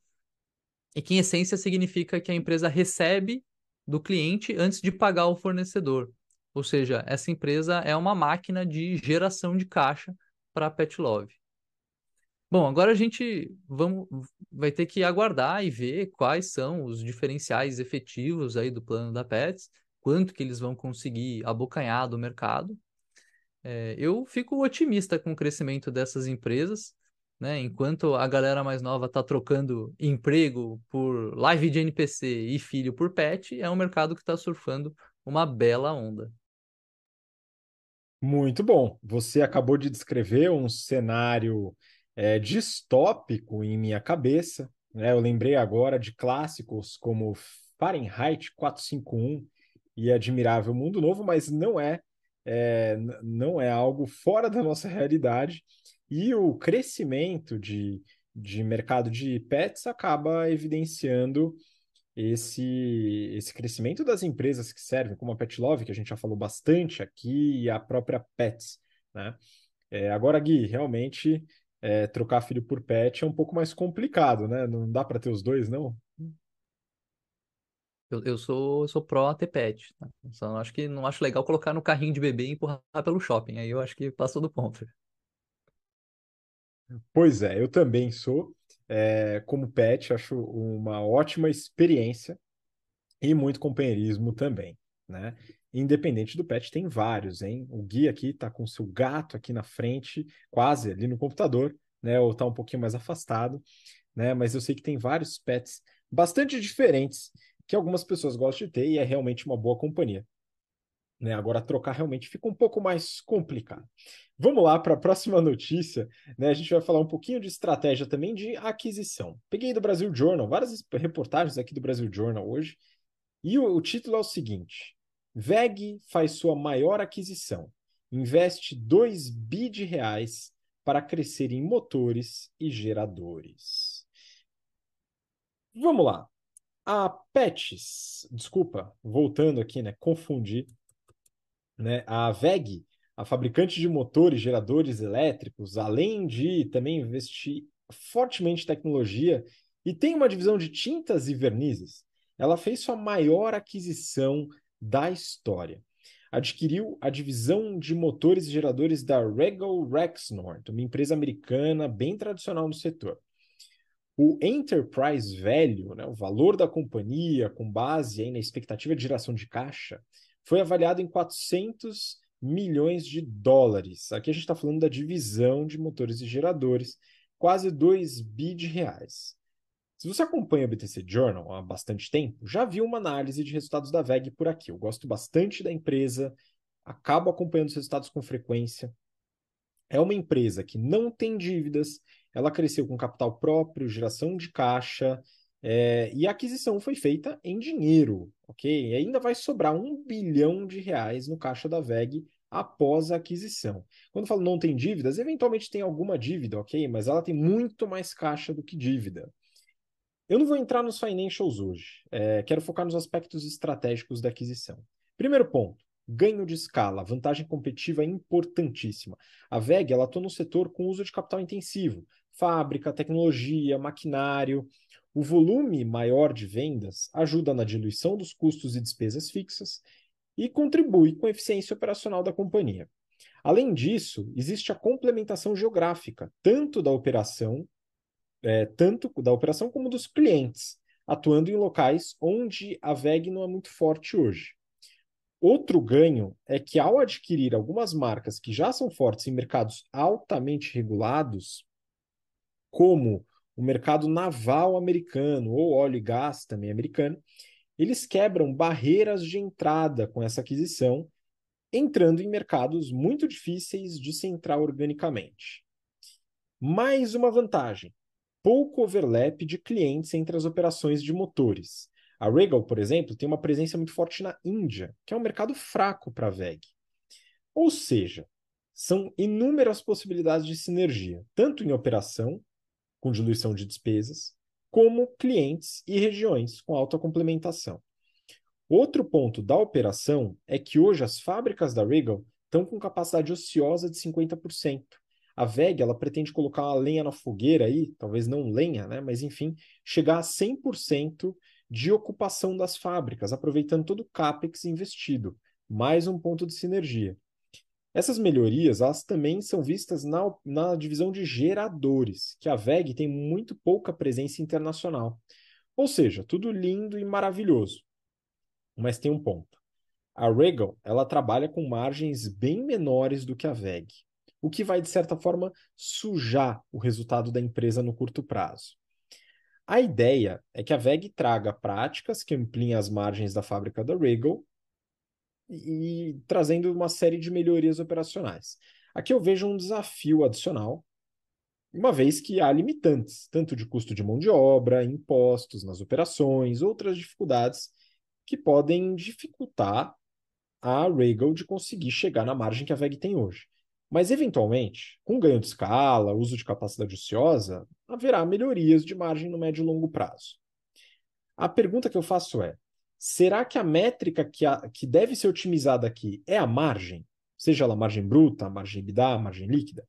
e que em essência significa que a empresa recebe do cliente antes de pagar o fornecedor. Ou seja, essa empresa é uma máquina de geração de caixa para a Petlove. Bom, agora a gente vamos, vai ter que aguardar e ver quais são os diferenciais efetivos aí do plano da Pets, quanto que eles vão conseguir abocanhar do mercado. É, eu fico otimista com o crescimento dessas empresas né? Enquanto a galera mais nova está trocando emprego por live de NPC e filho por pet, é um mercado que está surfando uma bela onda. Muito bom. Você acabou de descrever um cenário é, distópico em minha cabeça. Né? Eu lembrei agora de clássicos como Fahrenheit 451 e Admirável Mundo Novo, mas não é, é não é algo fora da nossa realidade. E o crescimento de, de mercado de pets acaba evidenciando esse, esse crescimento das empresas que servem, como a Pet Love, que a gente já falou bastante aqui, e a própria Pets. Né? É, agora, Gui, realmente é, trocar filho por pet é um pouco mais complicado, né? Não dá para ter os dois, não? Eu, eu sou, sou pró ter pet. Tá? Só não acho que não acho legal colocar no carrinho de bebê e empurrar pelo shopping. Aí eu acho que passou do ponto. Pois é, eu também sou. É, como pet, acho uma ótima experiência e muito companheirismo também, né? Independente do pet, tem vários, hein? O Gui aqui tá com seu gato aqui na frente, quase ali no computador, né? Ou tá um pouquinho mais afastado, né? Mas eu sei que tem vários pets bastante diferentes que algumas pessoas gostam de ter e é realmente uma boa companhia. Né? Agora, trocar realmente fica um pouco mais complicado. Vamos lá para a próxima notícia. Né? A gente vai falar um pouquinho de estratégia também de aquisição. Peguei do Brasil Journal, várias reportagens aqui do Brasil Journal hoje. E o, o título é o seguinte: VEG faz sua maior aquisição. Investe 2 bi de reais para crescer em motores e geradores. Vamos lá. A Pets, desculpa, voltando aqui, né? Confundi. Né, a VEG, a fabricante de motores, geradores elétricos, além de também investir fortemente em tecnologia e tem uma divisão de tintas e vernizes, ela fez sua maior aquisição da história. Adquiriu a divisão de motores e geradores da Regal Rexnord, uma empresa americana bem tradicional no setor. O enterprise value, né, o valor da companhia, com base aí na expectativa de geração de caixa, foi avaliado em 400 milhões de dólares. Aqui a gente está falando da divisão de motores e geradores, quase 2 bi de reais. Se você acompanha o BTC Journal há bastante tempo, já viu uma análise de resultados da VEG por aqui. Eu gosto bastante da empresa, acabo acompanhando os resultados com frequência. É uma empresa que não tem dívidas, ela cresceu com capital próprio, geração de caixa, é, e a aquisição foi feita em dinheiro, ok? E ainda vai sobrar um bilhão de reais no caixa da VEG após a aquisição. Quando eu falo não tem dívidas, eventualmente tem alguma dívida, ok? Mas ela tem muito mais caixa do que dívida. Eu não vou entrar nos financials hoje, é, quero focar nos aspectos estratégicos da aquisição. Primeiro ponto, ganho de escala, vantagem competitiva importantíssima. A VEG ela atua no setor com uso de capital intensivo, fábrica, tecnologia, maquinário. O volume maior de vendas ajuda na diluição dos custos e despesas fixas e contribui com a eficiência operacional da companhia. Além disso, existe a complementação geográfica, tanto da operação é, tanto da operação como dos clientes, atuando em locais onde a VEG não é muito forte hoje. Outro ganho é que, ao adquirir algumas marcas que já são fortes em mercados altamente regulados, como o mercado naval americano ou óleo e gás também americano, eles quebram barreiras de entrada com essa aquisição, entrando em mercados muito difíceis de se entrar organicamente. Mais uma vantagem: pouco overlap de clientes entre as operações de motores. A Regal, por exemplo, tem uma presença muito forte na Índia, que é um mercado fraco para a VEG. Ou seja, são inúmeras possibilidades de sinergia, tanto em operação, com diluição de despesas, como clientes e regiões com alta complementação. Outro ponto da operação é que hoje as fábricas da Regal estão com capacidade ociosa de 50%. A VEG ela pretende colocar uma lenha na fogueira aí, talvez não lenha, né? mas enfim, chegar a 100% de ocupação das fábricas, aproveitando todo o CAPEX investido. Mais um ponto de sinergia. Essas melhorias elas também são vistas na, na divisão de geradores, que a VEG tem muito pouca presença internacional. Ou seja, tudo lindo e maravilhoso. Mas tem um ponto. A Regal ela trabalha com margens bem menores do que a VEG o que vai, de certa forma, sujar o resultado da empresa no curto prazo. A ideia é que a VEG traga práticas que ampliem as margens da fábrica da Regal e, trazendo uma série de melhorias operacionais. Aqui eu vejo um desafio adicional, uma vez que há limitantes, tanto de custo de mão de obra, impostos nas operações, outras dificuldades que podem dificultar a Regal de conseguir chegar na margem que a VEG tem hoje. Mas, eventualmente, com ganho de escala, uso de capacidade ociosa, haverá melhorias de margem no médio e longo prazo. A pergunta que eu faço é: será que a métrica que, a, que deve ser otimizada aqui é a margem? Seja ela margem bruta, margem EBITDA, margem líquida?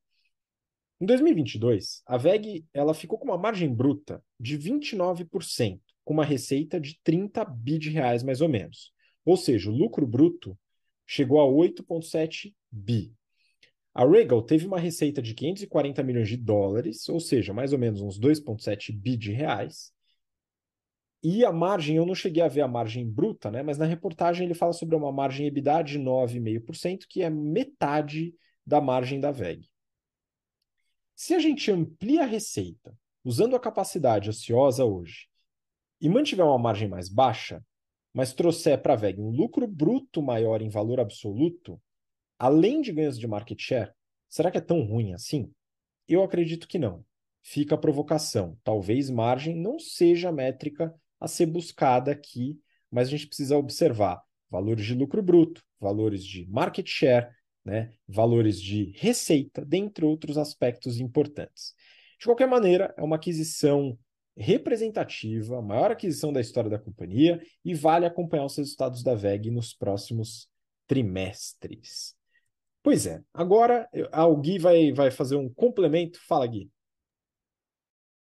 Em 2022, a VEG ela ficou com uma margem bruta de 29%, com uma receita de 30 bi de reais mais ou menos. Ou seja, o lucro bruto chegou a 8,7 bi. A Regal teve uma receita de 540 milhões de dólares, ou seja, mais ou menos uns 2,7 bi de reais. E a margem, eu não cheguei a ver a margem bruta, né? mas na reportagem ele fala sobre uma margem EBITDA de 9,5%, que é metade da margem da VEG. Se a gente amplia a receita usando a capacidade ociosa hoje e mantiver uma margem mais baixa, mas trouxer para a VEG um lucro bruto maior em valor absoluto, além de ganhos de market share, será que é tão ruim assim? Eu acredito que não. Fica a provocação. Talvez margem não seja a métrica a ser buscada aqui, mas a gente precisa observar valores de lucro bruto, valores de market share, né, valores de receita, dentre outros aspectos importantes. De qualquer maneira, é uma aquisição representativa, a maior aquisição da história da companhia e vale acompanhar os resultados da VEG nos próximos trimestres. Pois é, agora o Gui vai, vai fazer um complemento. Fala, Gui.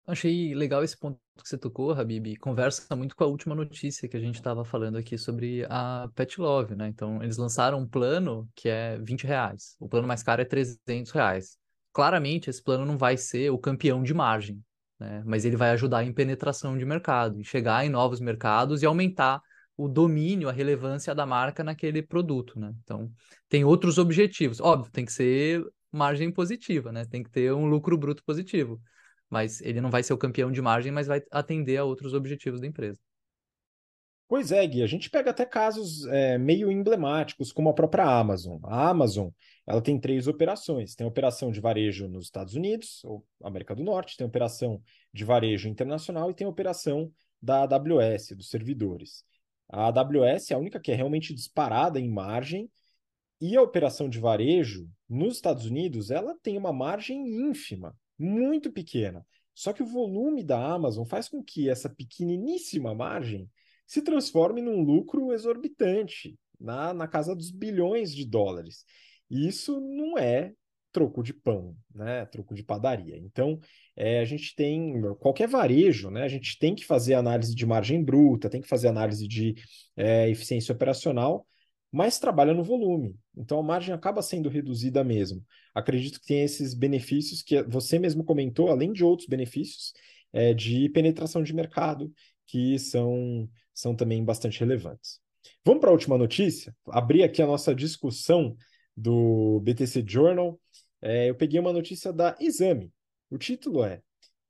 Achei legal esse ponto que você tocou, Habib. Conversa muito com a última notícia que a gente estava falando aqui sobre a Pet Love, né? Então, eles lançaram um plano que é 20 reais. O plano mais caro é 300 reais. Claramente, esse plano não vai ser o campeão de margem, né? Mas ele vai ajudar em penetração de mercado, em chegar em novos mercados e aumentar o domínio, a relevância da marca naquele produto, né? Então, tem outros objetivos. Óbvio, tem que ser margem positiva, né? Tem que ter um lucro bruto positivo. Mas ele não vai ser o campeão de margem, mas vai atender a outros objetivos da empresa. Pois é, Gui, a gente pega até casos é, meio emblemáticos, como a própria Amazon. A Amazon ela tem três operações. Tem operação de varejo nos Estados Unidos, ou América do Norte, tem operação de varejo internacional e tem operação da AWS, dos servidores. A AWS é a única que é realmente disparada em margem, e a operação de varejo nos Estados Unidos ela tem uma margem ínfima, muito pequena. Só que o volume da Amazon faz com que essa pequeniníssima margem se transforme num lucro exorbitante, na, na casa dos bilhões de dólares. E isso não é troco de pão, né? Troco de padaria. Então, é, a gente tem qualquer varejo, né? A gente tem que fazer análise de margem bruta, tem que fazer análise de é, eficiência operacional, mas trabalha no volume. Então a margem acaba sendo reduzida mesmo. Acredito que tem esses benefícios que você mesmo comentou, além de outros benefícios é, de penetração de mercado, que são, são também bastante relevantes. Vamos para a última notícia? Abrir aqui a nossa discussão do BTC Journal, é, eu peguei uma notícia da Exame. O título é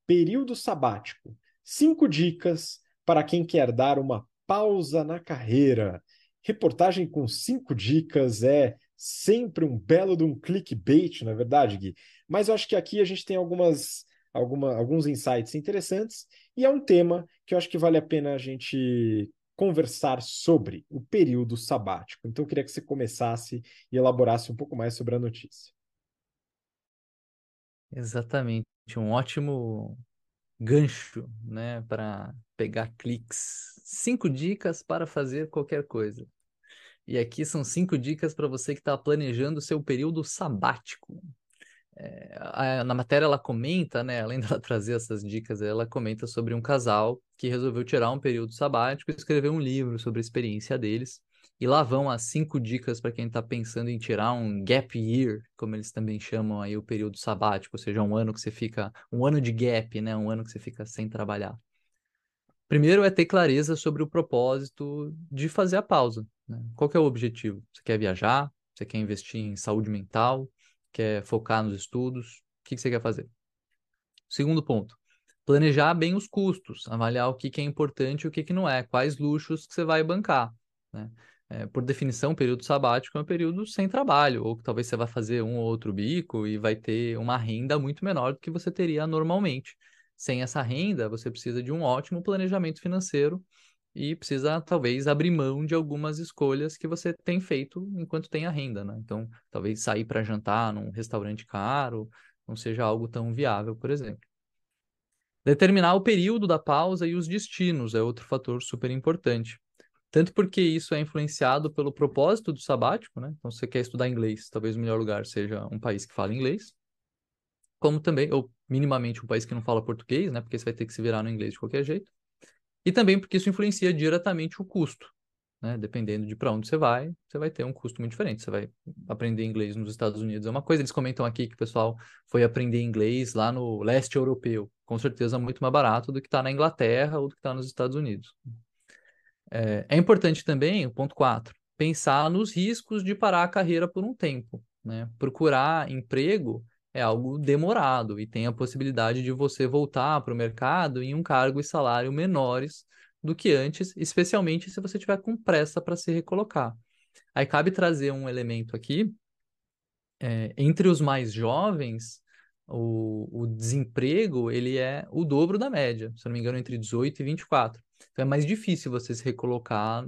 Período Sabático: Cinco dicas para quem quer dar uma pausa na carreira. Reportagem com cinco dicas é sempre um belo de um clickbait, não é verdade, Gui? Mas eu acho que aqui a gente tem algumas, alguma, alguns insights interessantes e é um tema que eu acho que vale a pena a gente conversar sobre o período sabático. Então, eu queria que você começasse e elaborasse um pouco mais sobre a notícia. Exatamente. Um ótimo gancho, né, para pegar cliques. Cinco dicas para fazer qualquer coisa. E aqui são cinco dicas para você que está planejando o seu período sabático. É, a, na matéria ela comenta, né, além dela trazer essas dicas, ela comenta sobre um casal que resolveu tirar um período sabático e escrever um livro sobre a experiência deles. E lá vão as cinco dicas para quem está pensando em tirar um gap year, como eles também chamam aí o período sabático, ou seja, um ano que você fica, um ano de gap, né, um ano que você fica sem trabalhar. Primeiro é ter clareza sobre o propósito de fazer a pausa. Né? Qual é o objetivo? Você quer viajar? Você quer investir em saúde mental? quer focar nos estudos, o que, você quer fazer? Segundo ponto, planejar bem os custos, avaliar o que, que é importante e o que, que não é, quais luxos que você vai bancar. Né? É, por definição, período sabático é um período sem trabalho, ou que talvez você vai fazer um ou outro bico e vai ter uma renda muito menor do que você teria normalmente. Sem essa renda, você precisa de um ótimo planejamento financeiro e precisa talvez abrir mão de algumas escolhas que você tem feito enquanto tem a renda, né? Então, talvez sair para jantar num restaurante caro não seja algo tão viável, por exemplo. Determinar o período da pausa e os destinos é outro fator super importante. Tanto porque isso é influenciado pelo propósito do sabático, né? Então, se você quer estudar inglês, talvez o melhor lugar seja um país que fala inglês, como também, ou minimamente um país que não fala português, né? Porque você vai ter que se virar no inglês de qualquer jeito. E também porque isso influencia diretamente o custo. Né? Dependendo de para onde você vai, você vai ter um custo muito diferente. Você vai aprender inglês nos Estados Unidos é uma coisa. Eles comentam aqui que o pessoal foi aprender inglês lá no leste europeu. Com certeza muito mais barato do que está na Inglaterra ou do que está nos Estados Unidos. É, é importante também, o ponto 4, pensar nos riscos de parar a carreira por um tempo. Né? Procurar emprego é algo demorado e tem a possibilidade de você voltar para o mercado em um cargo e salário menores do que antes, especialmente se você tiver com pressa para se recolocar. Aí cabe trazer um elemento aqui. É, entre os mais jovens, o, o, desemprego ele é o dobro da média, se não me engano, entre 18 e 24. Então é mais difícil você se recolocar,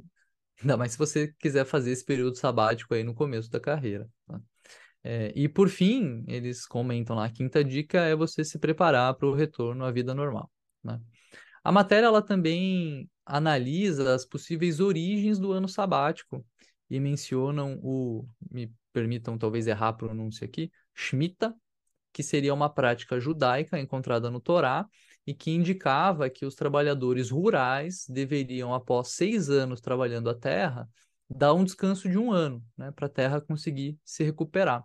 ainda mais se você quiser fazer esse período sabático aí no começo da carreira. Tá? É, e por fim, eles comentam lá, a quinta dica é você se preparar para o retorno à vida normal. Né? A matéria ela também analisa as possíveis origens do ano sabático e mencionam o, me permitam talvez errar a pronúncia aqui, Shemitah, que seria uma prática judaica encontrada no Torá e que indicava que os trabalhadores rurais deveriam, após seis anos trabalhando a terra, dar um descanso de um ano, né, para a terra conseguir se recuperar.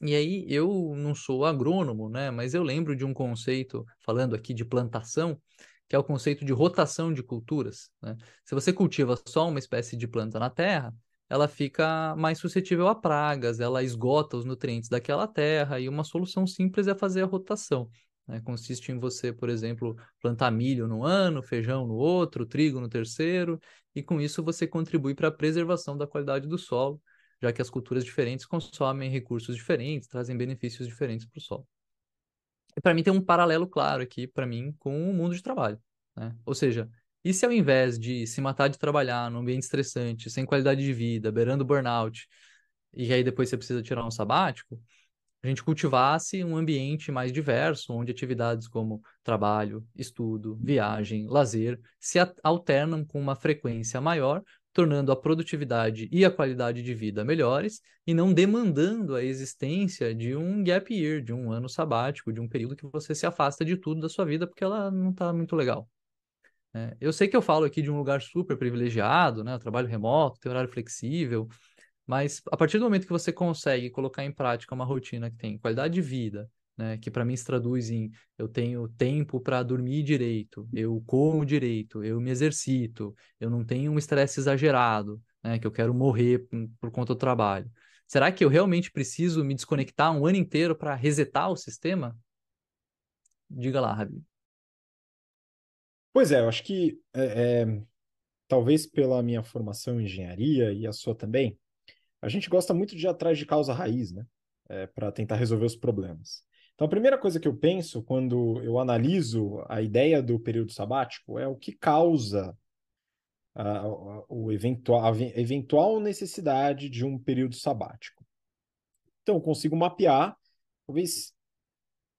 E aí, eu não sou agrônomo, né, mas eu lembro de um conceito, falando aqui de plantação, que é o conceito de rotação de culturas. Né? Se você cultiva só uma espécie de planta na terra, ela fica mais suscetível a pragas, ela esgota os nutrientes daquela terra, e uma solução simples é fazer a rotação. Né? Consiste em você, por exemplo, plantar milho no ano, feijão no outro, trigo no terceiro, e com isso você contribui para a preservação da qualidade do solo já que as culturas diferentes consomem recursos diferentes, trazem benefícios diferentes para o solo. E para mim tem um paralelo claro aqui, para mim, com o mundo de trabalho. Né? Ou seja, e se ao invés de se matar de trabalhar num ambiente estressante, sem qualidade de vida, beirando burnout, e aí depois você precisa tirar um sabático, a gente cultivasse um ambiente mais diverso, onde atividades como trabalho, estudo, viagem, lazer se alternam com uma frequência maior, tornando a produtividade e a qualidade de vida melhores e não demandando a existência de um gap year, de um ano sabático, de um período que você se afasta de tudo da sua vida porque ela não está muito legal. É, eu sei que eu falo aqui de um lugar super privilegiado, né? trabalho remoto, tem horário flexível, mas a partir do momento que você consegue colocar em prática uma rotina que tem qualidade de vida, né, que para mim se traduz em eu tenho tempo para dormir direito, eu como direito, eu me exercito, eu não tenho um estresse exagerado, né, que eu quero morrer por conta do trabalho. Será que eu realmente preciso me desconectar um ano inteiro para resetar o sistema? Diga lá, Rabi. Pois é, eu acho que é, é, talvez pela minha formação em engenharia e a sua também, a gente gosta muito de ir atrás de causa raiz, né? É, para tentar resolver os problemas. Então, a primeira coisa que eu penso quando eu analiso a ideia do período sabático é o que causa a, o eventual, a eventual necessidade de um período sabático. Então, eu consigo mapear, talvez,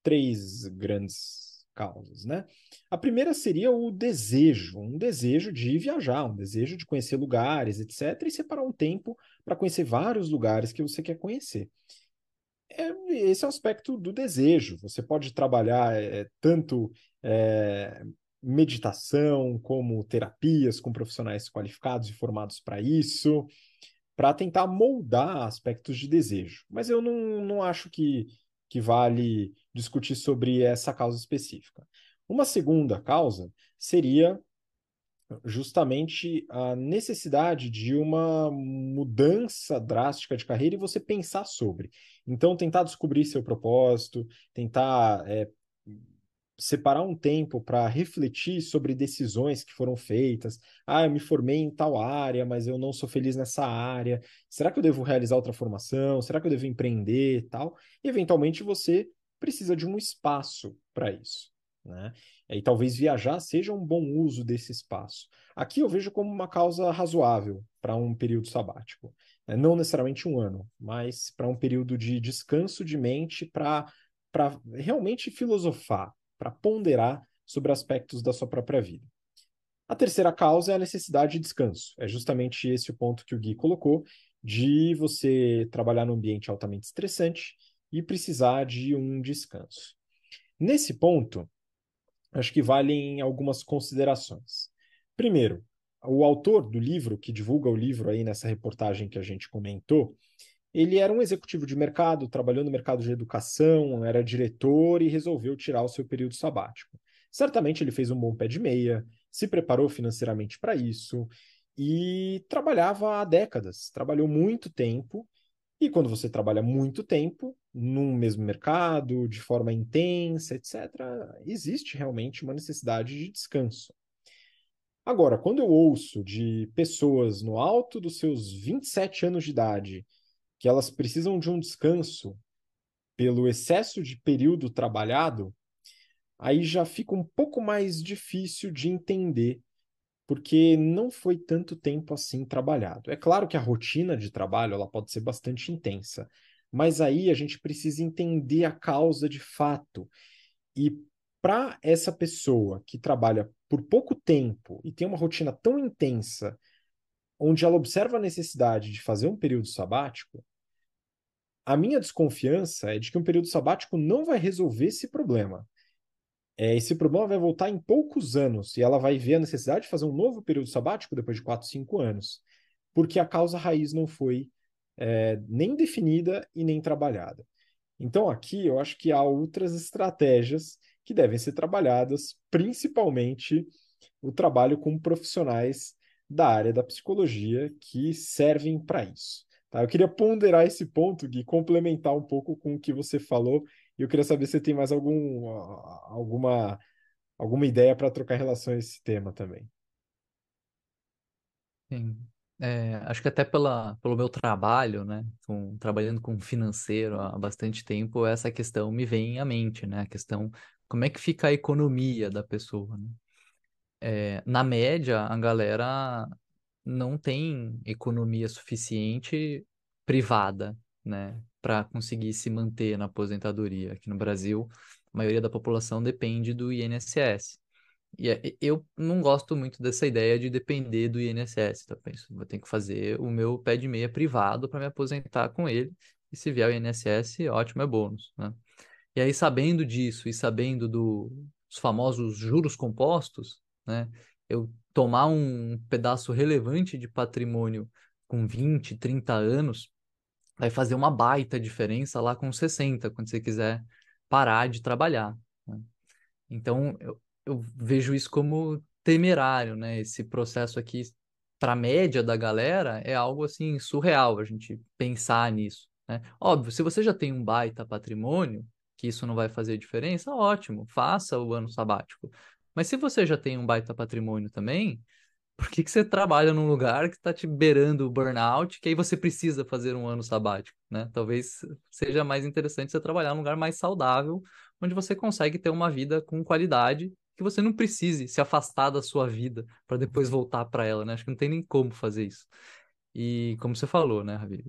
três grandes causas, né? A primeira seria o desejo, um desejo de viajar, um desejo de conhecer lugares, etc., e separar um tempo para conhecer vários lugares que você quer conhecer é, esse é o aspecto do desejo. Você pode trabalhar é, tanto é, meditação como terapias com profissionais qualificados e formados para isso, para tentar moldar aspectos de desejo. Mas eu não, não acho que, que vale discutir sobre essa causa específica. Uma segunda causa seria justamente a necessidade de uma mudança drástica de carreira e você pensar sobre. Então, tentar descobrir seu propósito, tentar é, separar um tempo para refletir sobre decisões que foram feitas. Ah, eu me formei em tal área, mas eu não sou feliz nessa área. Será que eu devo realizar outra formação? Será que eu devo empreender tal? E, eventualmente, você precisa de um espaço para isso. Né? E talvez viajar seja um bom uso desse espaço. Aqui eu vejo como uma causa razoável para um período sabático. Né? Não necessariamente um ano, mas para um período de descanso de mente para realmente filosofar, para ponderar sobre aspectos da sua própria vida. A terceira causa é a necessidade de descanso. É justamente esse o ponto que o Gui colocou, de você trabalhar num ambiente altamente estressante e precisar de um descanso. Nesse ponto, acho que valem algumas considerações. Primeiro, o autor do livro, que divulga o livro aí nessa reportagem que a gente comentou, ele era um executivo de mercado, trabalhou no mercado de educação, era diretor e resolveu tirar o seu período sabático. Certamente ele fez um bom pé de meia, se preparou financeiramente para isso e trabalhava há décadas, trabalhou muito tempo e quando você trabalha muito tempo num mesmo mercado, de forma intensa, etc., existe realmente uma necessidade de descanso. Agora, quando eu ouço de pessoas no alto dos seus 27 anos de idade que elas precisam de um descanso pelo excesso de período trabalhado, aí já fica um pouco mais difícil de entender, porque não foi tanto tempo assim trabalhado. É claro que a rotina de trabalho ela pode ser bastante intensa, mas aí a gente precisa entender a causa de fato. E para essa pessoa que trabalha por pouco tempo e tem uma rotina tão intensa, onde ela observa a necessidade de fazer um período sabático, a minha desconfiança é de que um período sabático não vai resolver esse problema. É, esse problema vai voltar em poucos anos e ela vai ver a necessidade de fazer um novo período sabático depois de 4, 5 anos, porque a causa raiz não foi é, nem definida e nem trabalhada. Então, aqui eu acho que há outras estratégias que devem ser trabalhadas, principalmente o trabalho com profissionais da área da psicologia que servem para isso. Tá? Eu queria ponderar esse ponto, Gui, complementar um pouco com o que você falou, e eu queria saber se tem mais algum, alguma, alguma ideia para trocar em relação a esse tema também. Sim. É, acho que até pela, pelo meu trabalho, né, com, trabalhando com financeiro há bastante tempo, essa questão me vem à mente, né, a questão como é que fica a economia da pessoa, né? É, na média, a galera não tem economia suficiente privada, né, para conseguir se manter na aposentadoria. Aqui no Brasil, a maioria da população depende do INSS. E é, eu não gosto muito dessa ideia de depender do INSS. Então, eu penso, vou ter que fazer o meu pé de meia privado para me aposentar com ele. E se vier o INSS, ótimo, é bônus, né? E aí, sabendo disso e sabendo do, dos famosos juros compostos, né? Eu tomar um pedaço relevante de patrimônio com 20, 30 anos, vai fazer uma baita diferença lá com 60, quando você quiser parar de trabalhar. Né? Então, eu, eu vejo isso como temerário, né? Esse processo aqui, para a média da galera, é algo assim surreal a gente pensar nisso. Né? Óbvio, se você já tem um baita patrimônio, que isso não vai fazer diferença, ótimo, faça o ano sabático. Mas se você já tem um baita patrimônio também, por que, que você trabalha num lugar que está te beirando o burnout, que aí você precisa fazer um ano sabático, né? Talvez seja mais interessante você trabalhar num lugar mais saudável, onde você consegue ter uma vida com qualidade, que você não precise se afastar da sua vida para depois voltar para ela, né? Acho que não tem nem como fazer isso. E como você falou, né, Ravi?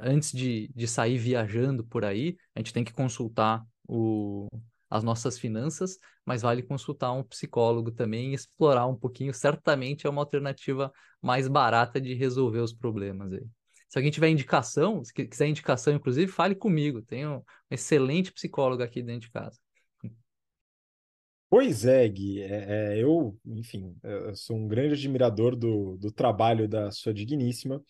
Antes de, de sair viajando por aí, a gente tem que consultar o, as nossas finanças, mas vale consultar um psicólogo também e explorar um pouquinho. Certamente é uma alternativa mais barata de resolver os problemas aí. Se alguém tiver indicação, se quiser indicação, inclusive, fale comigo. Tenho um excelente psicólogo aqui dentro de casa. Pois é, Gui. É, é, eu, enfim, eu sou um grande admirador do, do trabalho da sua digníssima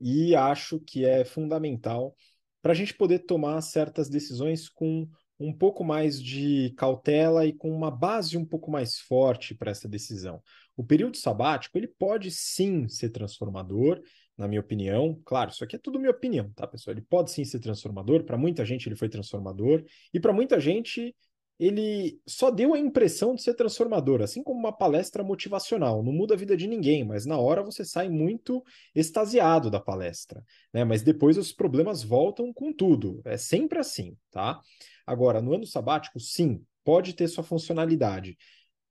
e acho que é fundamental para a gente poder tomar certas decisões com um pouco mais de cautela e com uma base um pouco mais forte para essa decisão. O período sabático, ele pode sim ser transformador, na minha opinião. Claro, isso aqui é tudo minha opinião, tá, pessoal? Ele pode sim ser transformador, para muita gente ele foi transformador, e para muita gente ele só deu a impressão de ser transformador, assim como uma palestra motivacional. Não muda a vida de ninguém, mas na hora você sai muito extasiado da palestra, né? Mas depois os problemas voltam com tudo. É sempre assim, tá? Agora, no ano sabático, sim, pode ter sua funcionalidade,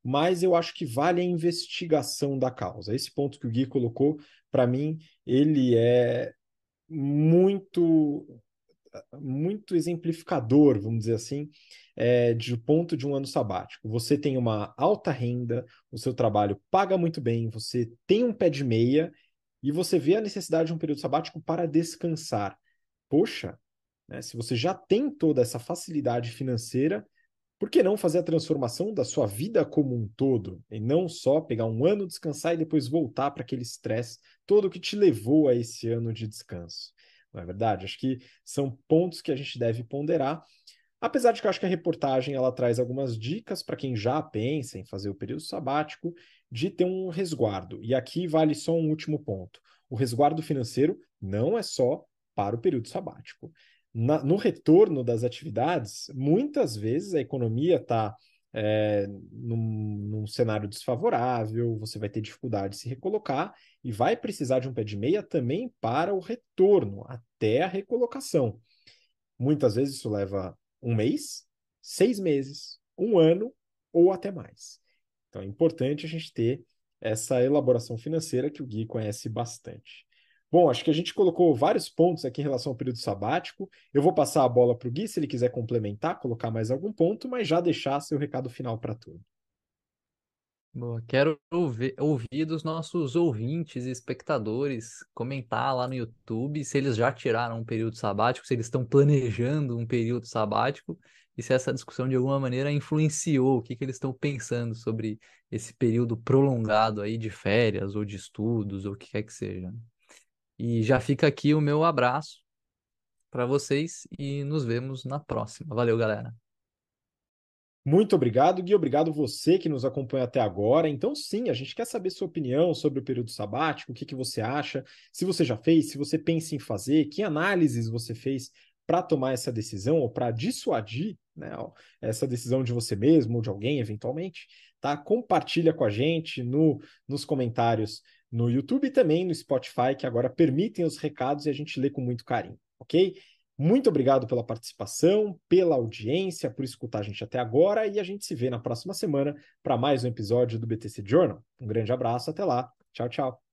mas eu acho que vale a investigação da causa. Esse ponto que o Gui colocou, para mim, ele é muito muito exemplificador, vamos dizer assim, é, de ponto de um ano sabático. Você tem uma alta renda, o seu trabalho paga muito bem, você tem um pé de meia e você vê a necessidade de um período sabático para descansar. Poxa, né, se você já tem toda essa facilidade financeira, por que não fazer a transformação da sua vida como um todo? E não só pegar um ano, descansar e depois voltar para aquele estresse todo que te levou a esse ano de descanso. Não é verdade? Acho que são pontos que a gente deve ponderar. Apesar de que eu acho que a reportagem ela traz algumas dicas para quem já pensa em fazer o período sabático de ter um resguardo. E aqui vale só um último ponto. O resguardo financeiro não é só para o período sabático na, no retorno das atividades, muitas vezes a economia está é, num, num, cenário desfavorável, você vai ter dificuldade de se recolocar e vai precisar de um pé de meia também para o retorno, até a recolocação. Muitas vezes isso leva um mês, seis meses, um ano ou até mais. Então é importante a gente ter essa elaboração financeira que o Gui conhece bastante. Bom, acho que a gente colocou vários pontos aqui em relação ao período sabático. Eu vou passar a bola para o Gui se ele quiser complementar, colocar mais algum ponto, mas já deixar seu recado final para tudo. Boa, quero ouvir, ouvir dos nossos ouvintes e espectadores comentar lá no YouTube se eles já tiraram um período sabático, se eles estão planejando um período sabático e se essa discussão de alguma maneira influenciou o que, que eles estão pensando sobre esse período prolongado aí de férias ou de estudos ou o que quer que seja. E já fica aqui o meu abraço para vocês e nos vemos na próxima. Valeu, galera. Muito obrigado, Gui. Obrigado você que nos acompanha até agora. Então, sim, a gente quer saber sua opinião sobre o período sabático, o que, que você acha, se você já fez, se você pensa em fazer, que análises você fez para tomar essa decisão ou para dissuadir né, essa decisão de você mesmo ou de alguém, eventualmente. Tá? Compartilha com a gente no, nos comentários no YouTube e também no Spotify, que agora permitem os recados e a gente lê com muito carinho, ok? Muito obrigado pela participação, pela audiência, por escutar a gente até agora e a gente se vê na próxima semana para mais um episódio do BTC Journal. Um grande abraço, até lá. Tchau, tchau.